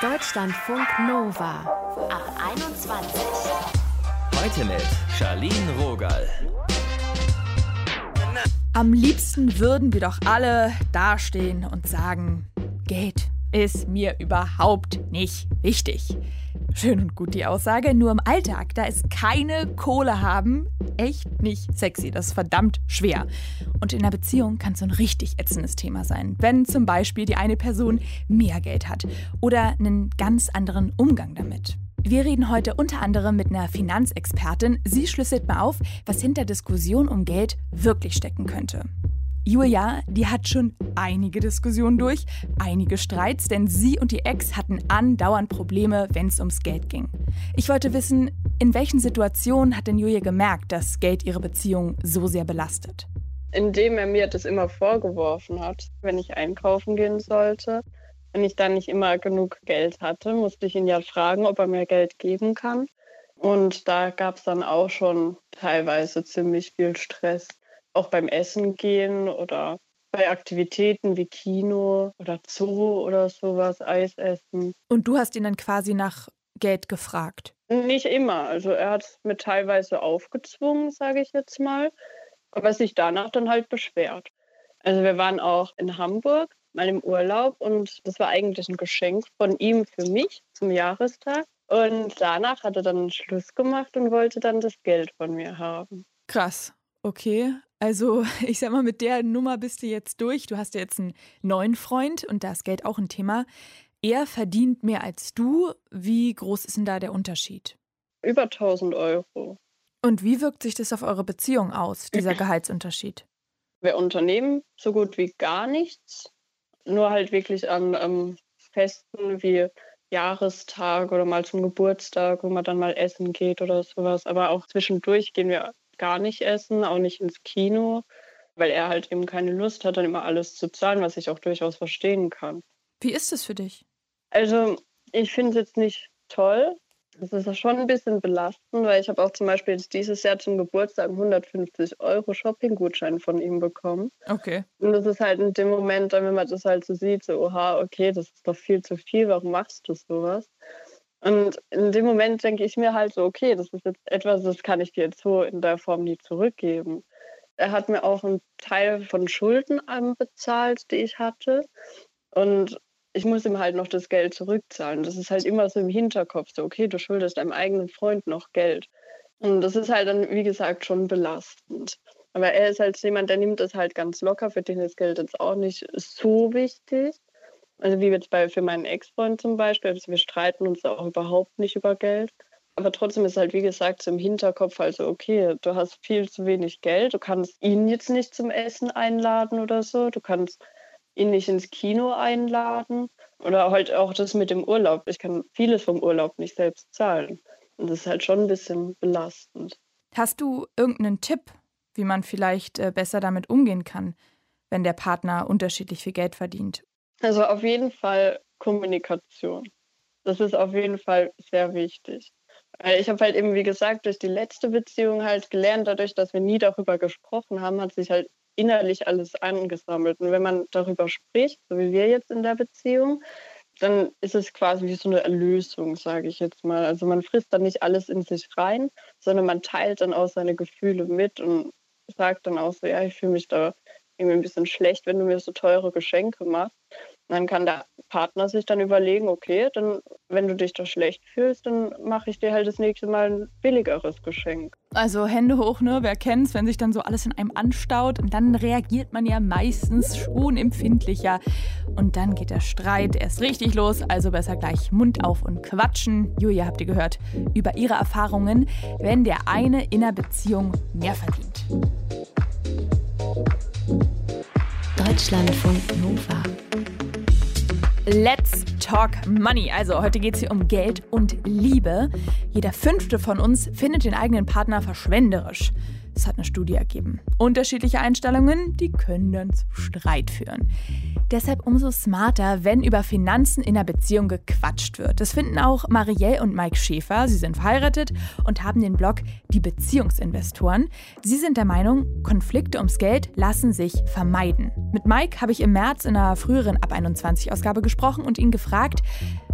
Deutschlandfunk Nova ab 21. Heute mit Charlene Rogal. Am liebsten würden wir doch alle dastehen und sagen, Geld ist mir überhaupt nicht wichtig. Schön und gut die Aussage, nur im Alltag, da ist keine Kohle haben echt nicht sexy. Das ist verdammt schwer. Und in einer Beziehung kann es so ein richtig ätzendes Thema sein, wenn zum Beispiel die eine Person mehr Geld hat oder einen ganz anderen Umgang damit. Wir reden heute unter anderem mit einer Finanzexpertin. Sie schlüsselt mal auf, was hinter Diskussionen um Geld wirklich stecken könnte. Julia, die hat schon einige Diskussionen durch, einige Streits, denn sie und die Ex hatten andauernd Probleme, wenn es ums Geld ging. Ich wollte wissen, in welchen Situationen hat denn Julia gemerkt, dass Geld ihre Beziehung so sehr belastet? Indem er mir das immer vorgeworfen hat, wenn ich einkaufen gehen sollte. Wenn ich dann nicht immer genug Geld hatte, musste ich ihn ja fragen, ob er mir Geld geben kann. Und da gab es dann auch schon teilweise ziemlich viel Stress auch beim Essen gehen oder bei Aktivitäten wie Kino oder Zoo oder sowas, Eis essen. Und du hast ihn dann quasi nach Geld gefragt? Nicht immer. Also er hat es mir teilweise aufgezwungen, sage ich jetzt mal, aber sich danach dann halt beschwert. Also wir waren auch in Hamburg mal im Urlaub und das war eigentlich ein Geschenk von ihm für mich zum Jahrestag. Und danach hat er dann Schluss gemacht und wollte dann das Geld von mir haben. Krass. Okay, also ich sag mal, mit der Nummer bist du jetzt durch. Du hast ja jetzt einen neuen Freund und da ist Geld auch ein Thema. Er verdient mehr als du. Wie groß ist denn da der Unterschied? Über 1000 Euro. Und wie wirkt sich das auf eure Beziehung aus, dieser Gehaltsunterschied? Wir unternehmen so gut wie gar nichts. Nur halt wirklich an ähm, Festen wie Jahrestag oder mal zum Geburtstag, wo man dann mal essen geht oder sowas. Aber auch zwischendurch gehen wir gar nicht essen, auch nicht ins Kino, weil er halt eben keine Lust hat, dann immer alles zu zahlen, was ich auch durchaus verstehen kann. Wie ist es für dich? Also, ich finde es jetzt nicht toll. Es ist schon ein bisschen belastend, weil ich habe auch zum Beispiel jetzt dieses Jahr zum Geburtstag 150 Euro Shopping-Gutschein von ihm bekommen. Okay. Und das ist halt in dem Moment, wenn man das halt so sieht, so, oha, okay, das ist doch viel zu viel, warum machst du sowas? Und in dem Moment denke ich mir halt so, okay, das ist jetzt etwas, das kann ich dir jetzt so in der Form nie zurückgeben. Er hat mir auch einen Teil von Schulden bezahlt, die ich hatte. Und ich muss ihm halt noch das Geld zurückzahlen. Das ist halt immer so im Hinterkopf, so, okay, du schuldest deinem eigenen Freund noch Geld. Und das ist halt dann, wie gesagt, schon belastend. Aber er ist halt jemand, der nimmt das halt ganz locker, für den ist Geld jetzt auch nicht so wichtig. Also wie jetzt bei für meinen Ex-Freund zum Beispiel, also wir streiten uns auch überhaupt nicht über Geld. Aber trotzdem ist halt, wie gesagt, im Hinterkopf also, okay, du hast viel zu wenig Geld, du kannst ihn jetzt nicht zum Essen einladen oder so, du kannst ihn nicht ins Kino einladen oder halt auch das mit dem Urlaub. Ich kann vieles vom Urlaub nicht selbst zahlen. Und das ist halt schon ein bisschen belastend. Hast du irgendeinen Tipp, wie man vielleicht äh, besser damit umgehen kann, wenn der Partner unterschiedlich viel Geld verdient? Also auf jeden Fall Kommunikation. Das ist auf jeden Fall sehr wichtig. Ich habe halt eben, wie gesagt, durch die letzte Beziehung halt gelernt, dadurch, dass wir nie darüber gesprochen haben, hat sich halt innerlich alles angesammelt. Und wenn man darüber spricht, so wie wir jetzt in der Beziehung, dann ist es quasi wie so eine Erlösung, sage ich jetzt mal. Also man frisst dann nicht alles in sich rein, sondern man teilt dann auch seine Gefühle mit und sagt dann auch so, ja, ich fühle mich da irgendwie ein bisschen schlecht, wenn du mir so teure Geschenke machst. dann kann der Partner sich dann überlegen, okay, dann, wenn du dich da schlecht fühlst, dann mache ich dir halt das nächste Mal ein billigeres Geschenk. Also Hände hoch, ne? Wer kennt's, wenn sich dann so alles in einem anstaut und dann reagiert man ja meistens schon empfindlicher. Und dann geht der Streit erst richtig los, also besser gleich Mund auf und quatschen. Julia, habt ihr gehört, über ihre Erfahrungen, wenn der eine in einer Beziehung mehr verdient. Deutschlandfunk Nova. Let's talk money. Also heute geht es hier um Geld und Liebe. Jeder fünfte von uns findet den eigenen Partner verschwenderisch. Das hat eine Studie ergeben. Unterschiedliche Einstellungen, die können dann zu Streit führen. Deshalb umso smarter, wenn über Finanzen in einer Beziehung gequatscht wird. Das finden auch Marielle und Mike Schäfer. Sie sind verheiratet und haben den Blog Die Beziehungsinvestoren. Sie sind der Meinung, Konflikte ums Geld lassen sich vermeiden. Mit Mike habe ich im März in einer früheren Ab 21 Ausgabe gesprochen und ihn gefragt,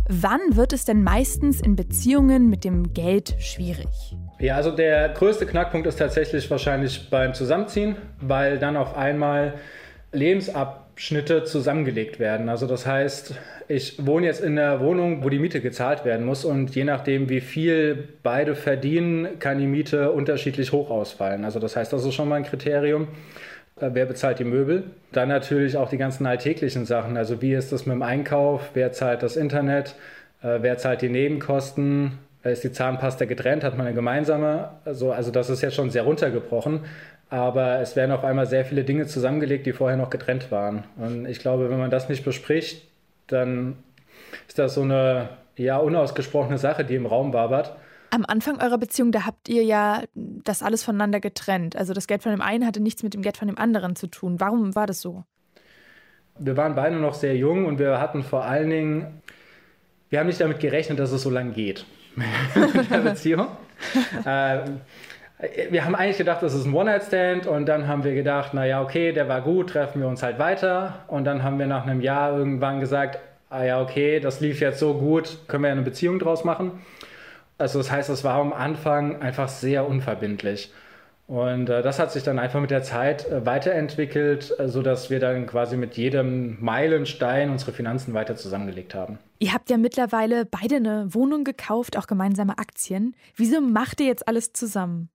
wann wird es denn meistens in Beziehungen mit dem Geld schwierig? Ja, also der größte Knackpunkt ist tatsächlich wahrscheinlich beim Zusammenziehen, weil dann auf einmal Lebensabschnitte zusammengelegt werden. Also das heißt, ich wohne jetzt in einer Wohnung, wo die Miete gezahlt werden muss und je nachdem, wie viel beide verdienen, kann die Miete unterschiedlich hoch ausfallen. Also das heißt, das ist schon mal ein Kriterium. Äh, wer bezahlt die Möbel? Dann natürlich auch die ganzen alltäglichen Sachen. Also wie ist das mit dem Einkauf? Wer zahlt das Internet? Äh, wer zahlt die Nebenkosten? Ist die Zahnpasta getrennt? Hat man eine gemeinsame? Also, also das ist jetzt schon sehr runtergebrochen. Aber es werden auf einmal sehr viele Dinge zusammengelegt, die vorher noch getrennt waren. Und ich glaube, wenn man das nicht bespricht, dann ist das so eine ja unausgesprochene Sache, die im Raum wabert. Am Anfang eurer Beziehung, da habt ihr ja das alles voneinander getrennt. Also das Geld von dem einen hatte nichts mit dem Geld von dem anderen zu tun. Warum war das so? Wir waren beide noch sehr jung und wir hatten vor allen Dingen, wir haben nicht damit gerechnet, dass es so lange geht in der Beziehung. äh, wir haben eigentlich gedacht, das ist ein One-Night-Stand und dann haben wir gedacht, naja, okay, der war gut, treffen wir uns halt weiter. Und dann haben wir nach einem Jahr irgendwann gesagt, ah ja, okay, das lief jetzt so gut, können wir eine Beziehung draus machen. Also das heißt, es war am Anfang einfach sehr unverbindlich. Und äh, das hat sich dann einfach mit der Zeit äh, weiterentwickelt, äh, sodass wir dann quasi mit jedem Meilenstein unsere Finanzen weiter zusammengelegt haben. Ihr habt ja mittlerweile beide eine Wohnung gekauft, auch gemeinsame Aktien. Wieso macht ihr jetzt alles zusammen?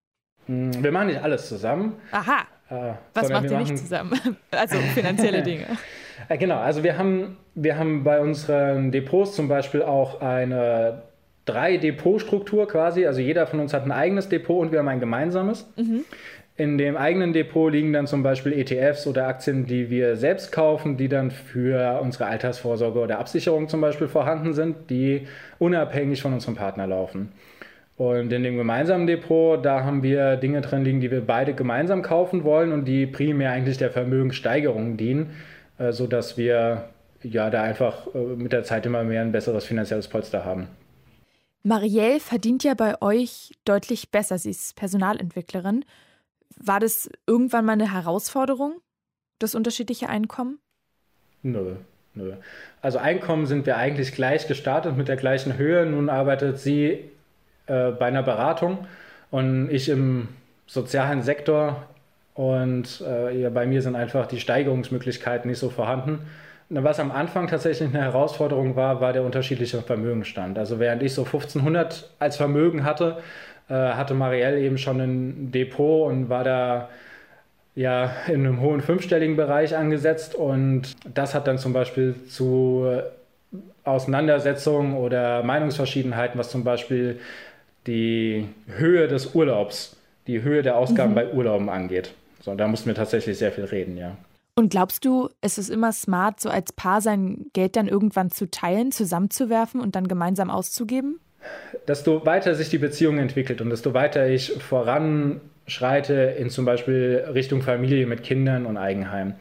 Hm, wir machen nicht alles zusammen. Aha. Äh, Was macht ihr nicht zusammen? Also finanzielle Dinge. Äh, genau, also wir haben, wir haben bei unseren Depots zum Beispiel auch eine drei Depotstruktur quasi. Also jeder von uns hat ein eigenes Depot und wir haben ein gemeinsames. Mhm. In dem eigenen Depot liegen dann zum Beispiel ETFs oder Aktien, die wir selbst kaufen, die dann für unsere Altersvorsorge oder Absicherung zum Beispiel vorhanden sind, die unabhängig von unserem Partner laufen. Und in dem gemeinsamen Depot, da haben wir Dinge drin liegen, die wir beide gemeinsam kaufen wollen und die primär eigentlich der Vermögenssteigerung dienen, äh, sodass wir ja da einfach äh, mit der Zeit immer mehr ein besseres finanzielles Polster haben. Marielle verdient ja bei euch deutlich besser. Sie ist Personalentwicklerin. War das irgendwann mal eine Herausforderung, das unterschiedliche Einkommen? Nö, nö. Also Einkommen sind wir eigentlich gleich gestartet mit der gleichen Höhe. Nun arbeitet sie äh, bei einer Beratung und ich im sozialen Sektor. Und äh, bei mir sind einfach die Steigerungsmöglichkeiten nicht so vorhanden. Was am Anfang tatsächlich eine Herausforderung war, war der unterschiedliche Vermögenstand. Also während ich so 1500 als Vermögen hatte, äh, hatte Marielle eben schon ein Depot und war da ja in einem hohen fünfstelligen Bereich angesetzt und das hat dann zum Beispiel zu Auseinandersetzungen oder Meinungsverschiedenheiten, was zum Beispiel die Höhe des Urlaubs, die Höhe der Ausgaben mhm. bei Urlauben angeht. So, da mussten wir tatsächlich sehr viel reden, ja. Und glaubst du, es ist immer smart, so als Paar sein Geld dann irgendwann zu teilen, zusammenzuwerfen und dann gemeinsam auszugeben? Desto weiter sich die Beziehung entwickelt und desto weiter ich voranschreite in zum Beispiel Richtung Familie mit Kindern und Eigenheim,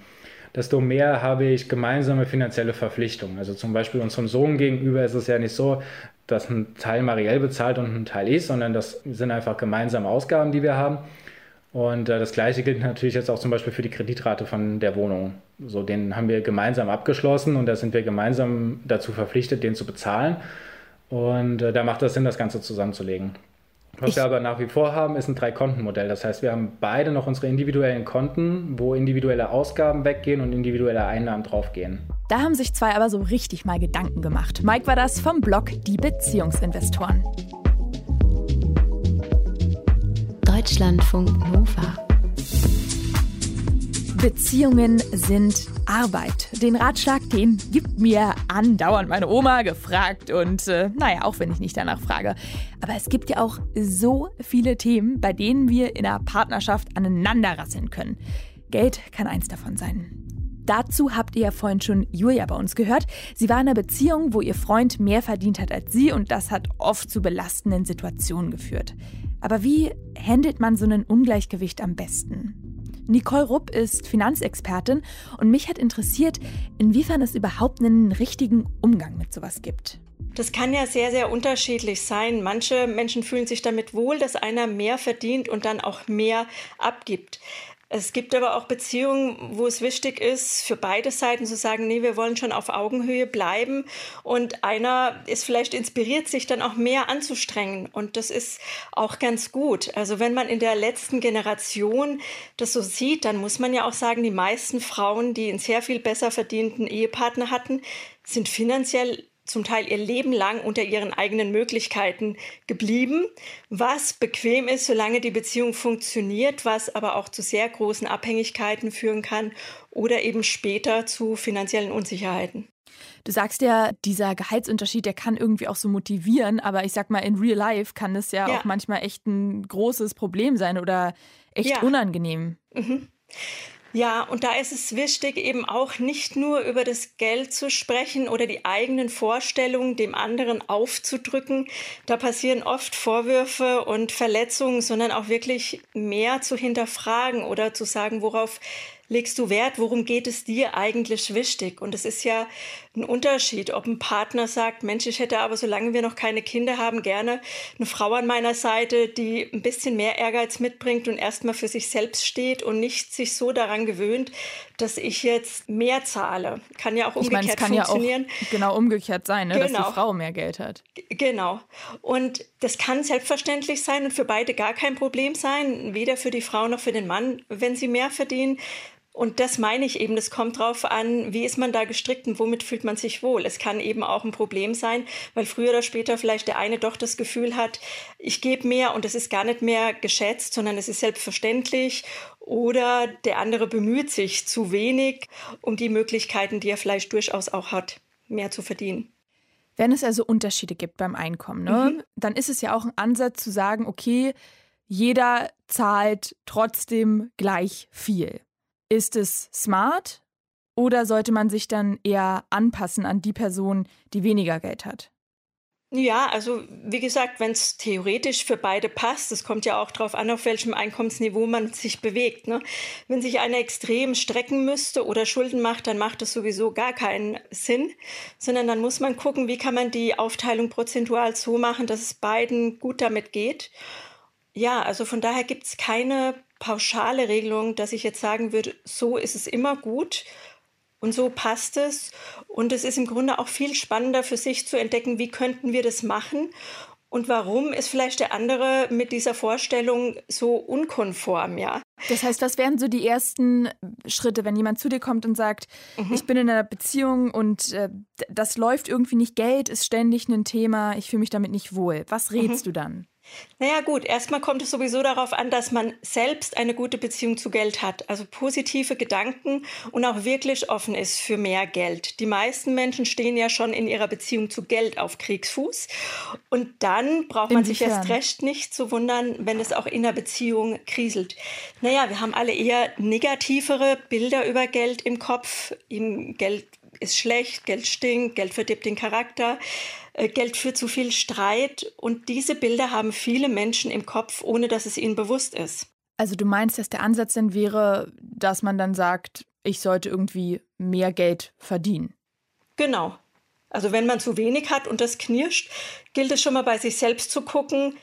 desto mehr habe ich gemeinsame finanzielle Verpflichtungen. Also zum Beispiel unserem Sohn gegenüber ist es ja nicht so, dass ein Teil Marielle bezahlt und ein Teil ich, sondern das sind einfach gemeinsame Ausgaben, die wir haben. Und äh, das Gleiche gilt natürlich jetzt auch zum Beispiel für die Kreditrate von der Wohnung. So, den haben wir gemeinsam abgeschlossen und da sind wir gemeinsam dazu verpflichtet, den zu bezahlen. Und äh, da macht es Sinn, das Ganze zusammenzulegen. Was ich wir aber nach wie vor haben, ist ein Drei-Konten-Modell. Das heißt, wir haben beide noch unsere individuellen Konten, wo individuelle Ausgaben weggehen und individuelle Einnahmen draufgehen. Da haben sich zwei aber so richtig mal Gedanken gemacht. Mike war das vom Blog Die Beziehungsinvestoren. Deutschlandfunk Nova. Beziehungen sind Arbeit. Den Ratschlag, den gibt mir andauernd meine Oma gefragt und äh, naja, auch wenn ich nicht danach frage. Aber es gibt ja auch so viele Themen, bei denen wir in einer Partnerschaft aneinanderrasseln können. Geld kann eins davon sein. Dazu habt ihr ja vorhin schon Julia bei uns gehört. Sie war in einer Beziehung, wo ihr Freund mehr verdient hat als sie und das hat oft zu belastenden Situationen geführt. Aber wie handelt man so ein Ungleichgewicht am besten? Nicole Rupp ist Finanzexpertin und mich hat interessiert, inwiefern es überhaupt einen richtigen Umgang mit sowas gibt. Das kann ja sehr, sehr unterschiedlich sein. Manche Menschen fühlen sich damit wohl, dass einer mehr verdient und dann auch mehr abgibt. Es gibt aber auch Beziehungen, wo es wichtig ist, für beide Seiten zu sagen, nee, wir wollen schon auf Augenhöhe bleiben. Und einer ist vielleicht inspiriert, sich dann auch mehr anzustrengen. Und das ist auch ganz gut. Also wenn man in der letzten Generation das so sieht, dann muss man ja auch sagen, die meisten Frauen, die einen sehr viel besser verdienten Ehepartner hatten, sind finanziell zum Teil ihr Leben lang unter ihren eigenen Möglichkeiten geblieben, was bequem ist, solange die Beziehung funktioniert, was aber auch zu sehr großen Abhängigkeiten führen kann oder eben später zu finanziellen Unsicherheiten. Du sagst ja, dieser Gehaltsunterschied, der kann irgendwie auch so motivieren, aber ich sag mal, in real life kann es ja, ja. auch manchmal echt ein großes Problem sein oder echt ja. unangenehm. Mhm. Ja, und da ist es wichtig, eben auch nicht nur über das Geld zu sprechen oder die eigenen Vorstellungen dem anderen aufzudrücken. Da passieren oft Vorwürfe und Verletzungen, sondern auch wirklich mehr zu hinterfragen oder zu sagen, worauf legst du Wert? Worum geht es dir eigentlich wichtig? Und es ist ja ein Unterschied, ob ein Partner sagt, Mensch, ich hätte aber, solange wir noch keine Kinder haben, gerne eine Frau an meiner Seite, die ein bisschen mehr Ehrgeiz mitbringt und erstmal für sich selbst steht und nicht sich so daran gewöhnt, dass ich jetzt mehr zahle. Kann ja auch umgekehrt ich meine, kann funktionieren. Ja auch genau umgekehrt sein, ne? genau. dass die genau. Frau mehr Geld hat. Genau. Und das kann selbstverständlich sein und für beide gar kein Problem sein, weder für die Frau noch für den Mann, wenn sie mehr verdienen. Und das meine ich eben, das kommt drauf an, wie ist man da gestrickt und womit fühlt man sich wohl. Es kann eben auch ein Problem sein, weil früher oder später vielleicht der eine doch das Gefühl hat, ich gebe mehr und es ist gar nicht mehr geschätzt, sondern es ist selbstverständlich. Oder der andere bemüht sich zu wenig um die Möglichkeiten, die er vielleicht durchaus auch hat, mehr zu verdienen. Wenn es also Unterschiede gibt beim Einkommen, ne, mhm. dann ist es ja auch ein Ansatz zu sagen, okay, jeder zahlt trotzdem gleich viel. Ist es smart oder sollte man sich dann eher anpassen an die Person, die weniger Geld hat? Ja, also wie gesagt, wenn es theoretisch für beide passt, es kommt ja auch darauf an, auf welchem Einkommensniveau man sich bewegt. Ne? Wenn sich einer extrem strecken müsste oder Schulden macht, dann macht das sowieso gar keinen Sinn, sondern dann muss man gucken, wie kann man die Aufteilung prozentual so machen, dass es beiden gut damit geht. Ja, also von daher gibt es keine pauschale Regelung, dass ich jetzt sagen würde, so ist es immer gut und so passt es. Und es ist im Grunde auch viel spannender für sich zu entdecken, wie könnten wir das machen und warum ist vielleicht der andere mit dieser Vorstellung so unkonform, ja? Das heißt, was wären so die ersten Schritte, wenn jemand zu dir kommt und sagt, mhm. ich bin in einer Beziehung und äh, das läuft irgendwie nicht, Geld ist ständig ein Thema, ich fühle mich damit nicht wohl. Was rätst mhm. du dann? Naja gut, erstmal kommt es sowieso darauf an, dass man selbst eine gute Beziehung zu Geld hat, also positive Gedanken und auch wirklich offen ist für mehr Geld. Die meisten Menschen stehen ja schon in ihrer Beziehung zu Geld auf Kriegsfuß und dann braucht man Inwiefern? sich erst recht nicht zu wundern, wenn es auch in der Beziehung kriselt. Naja, wir haben alle eher negativere Bilder über Geld im Kopf. Geld ist schlecht, Geld stinkt, Geld verdirbt den Charakter. Äh, Geld führt zu viel Streit und diese Bilder haben viele Menschen im Kopf, ohne dass es ihnen bewusst ist. Also du meinst, dass der Ansatz dann wäre, dass man dann sagt, ich sollte irgendwie mehr Geld verdienen. Genau. Also wenn man zu wenig hat und das knirscht, gilt es schon mal bei sich selbst zu gucken,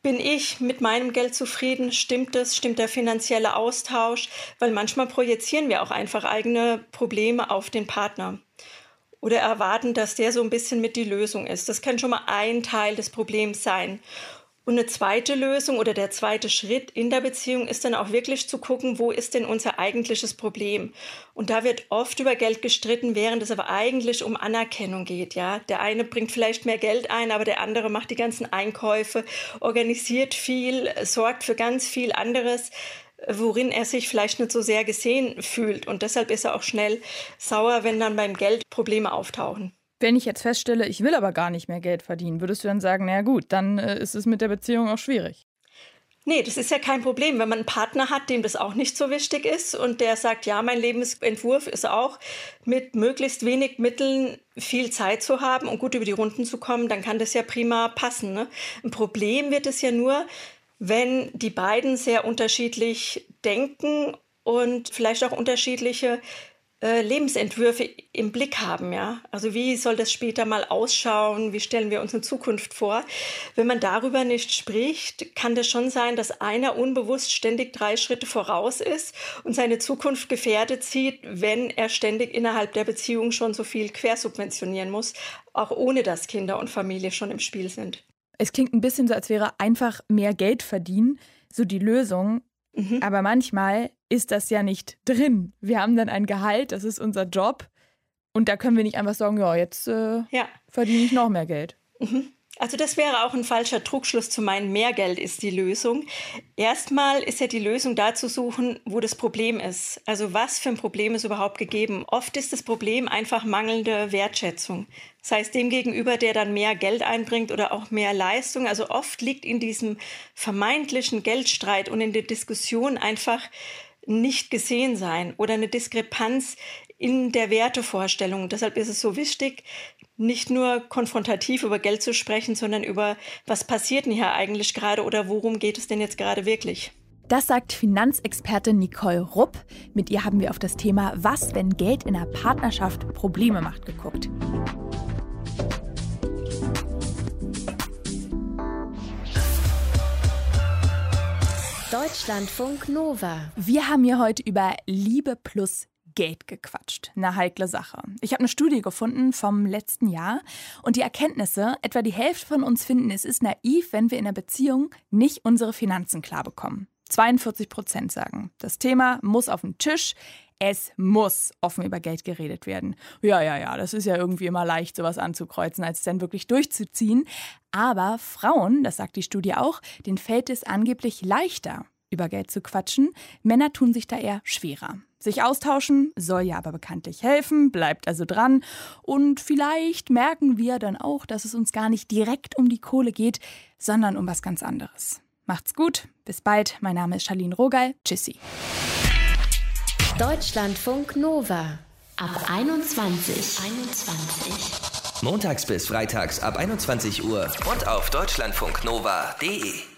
bin ich mit meinem Geld zufrieden? Stimmt es? Stimmt der finanzielle Austausch? Weil manchmal projizieren wir auch einfach eigene Probleme auf den Partner oder erwarten, dass der so ein bisschen mit die Lösung ist. Das kann schon mal ein Teil des Problems sein. Und eine zweite Lösung oder der zweite Schritt in der Beziehung ist dann auch wirklich zu gucken, wo ist denn unser eigentliches Problem? Und da wird oft über Geld gestritten, während es aber eigentlich um Anerkennung geht, ja. Der eine bringt vielleicht mehr Geld ein, aber der andere macht die ganzen Einkäufe, organisiert viel, sorgt für ganz viel anderes worin er sich vielleicht nicht so sehr gesehen fühlt. Und deshalb ist er auch schnell sauer, wenn dann beim Geld Probleme auftauchen. Wenn ich jetzt feststelle, ich will aber gar nicht mehr Geld verdienen, würdest du dann sagen, na gut, dann äh, ist es mit der Beziehung auch schwierig? Nee, das ist ja kein Problem. Wenn man einen Partner hat, dem das auch nicht so wichtig ist und der sagt, ja, mein Lebensentwurf ist auch, mit möglichst wenig Mitteln viel Zeit zu haben und gut über die Runden zu kommen, dann kann das ja prima passen. Ne? Ein Problem wird es ja nur, wenn die beiden sehr unterschiedlich denken und vielleicht auch unterschiedliche äh, Lebensentwürfe im Blick haben, ja. Also wie soll das später mal ausschauen? Wie stellen wir uns in Zukunft vor? Wenn man darüber nicht spricht, kann das schon sein, dass einer unbewusst ständig drei Schritte voraus ist und seine Zukunft gefährdet sieht, wenn er ständig innerhalb der Beziehung schon so viel quersubventionieren muss, auch ohne dass Kinder und Familie schon im Spiel sind. Es klingt ein bisschen so, als wäre einfach mehr Geld verdienen so die Lösung. Mhm. Aber manchmal ist das ja nicht drin. Wir haben dann ein Gehalt, das ist unser Job. Und da können wir nicht einfach sagen, ja, jetzt äh, ja. verdiene ich noch mehr Geld. Mhm. Also das wäre auch ein falscher Trugschluss zu meinen, mehr Geld ist die Lösung. Erstmal ist ja die Lösung da zu suchen, wo das Problem ist. Also was für ein Problem ist überhaupt gegeben. Oft ist das Problem einfach mangelnde Wertschätzung. Das heißt, dem gegenüber, der dann mehr Geld einbringt oder auch mehr Leistung. Also oft liegt in diesem vermeintlichen Geldstreit und in der Diskussion einfach nicht gesehen sein oder eine Diskrepanz in der Wertevorstellung. Deshalb ist es so wichtig, nicht nur konfrontativ über Geld zu sprechen, sondern über, was passiert denn hier eigentlich gerade oder worum geht es denn jetzt gerade wirklich. Das sagt Finanzexpertin Nicole Rupp. Mit ihr haben wir auf das Thema Was, wenn Geld in einer Partnerschaft Probleme macht, geguckt. Deutschlandfunk Nova. Wir haben hier heute über Liebe plus Geld gequatscht. Eine heikle Sache. Ich habe eine Studie gefunden vom letzten Jahr und die Erkenntnisse, etwa die Hälfte von uns finden, es ist naiv, wenn wir in einer Beziehung nicht unsere Finanzen klar bekommen. 42 Prozent sagen, das Thema muss auf den Tisch. Es muss offen über Geld geredet werden. Ja, ja, ja, das ist ja irgendwie immer leicht, sowas anzukreuzen, als es dann wirklich durchzuziehen. Aber Frauen, das sagt die Studie auch, denen fällt es angeblich leichter, über Geld zu quatschen. Männer tun sich da eher schwerer. Sich austauschen soll ja aber bekanntlich helfen, bleibt also dran. Und vielleicht merken wir dann auch, dass es uns gar nicht direkt um die Kohle geht, sondern um was ganz anderes. Macht's gut, bis bald. Mein Name ist Charlene Rogal. Tschüssi. Deutschlandfunk Nova ab 21. 21. Montags bis freitags ab 21 Uhr und auf deutschlandfunknova.de.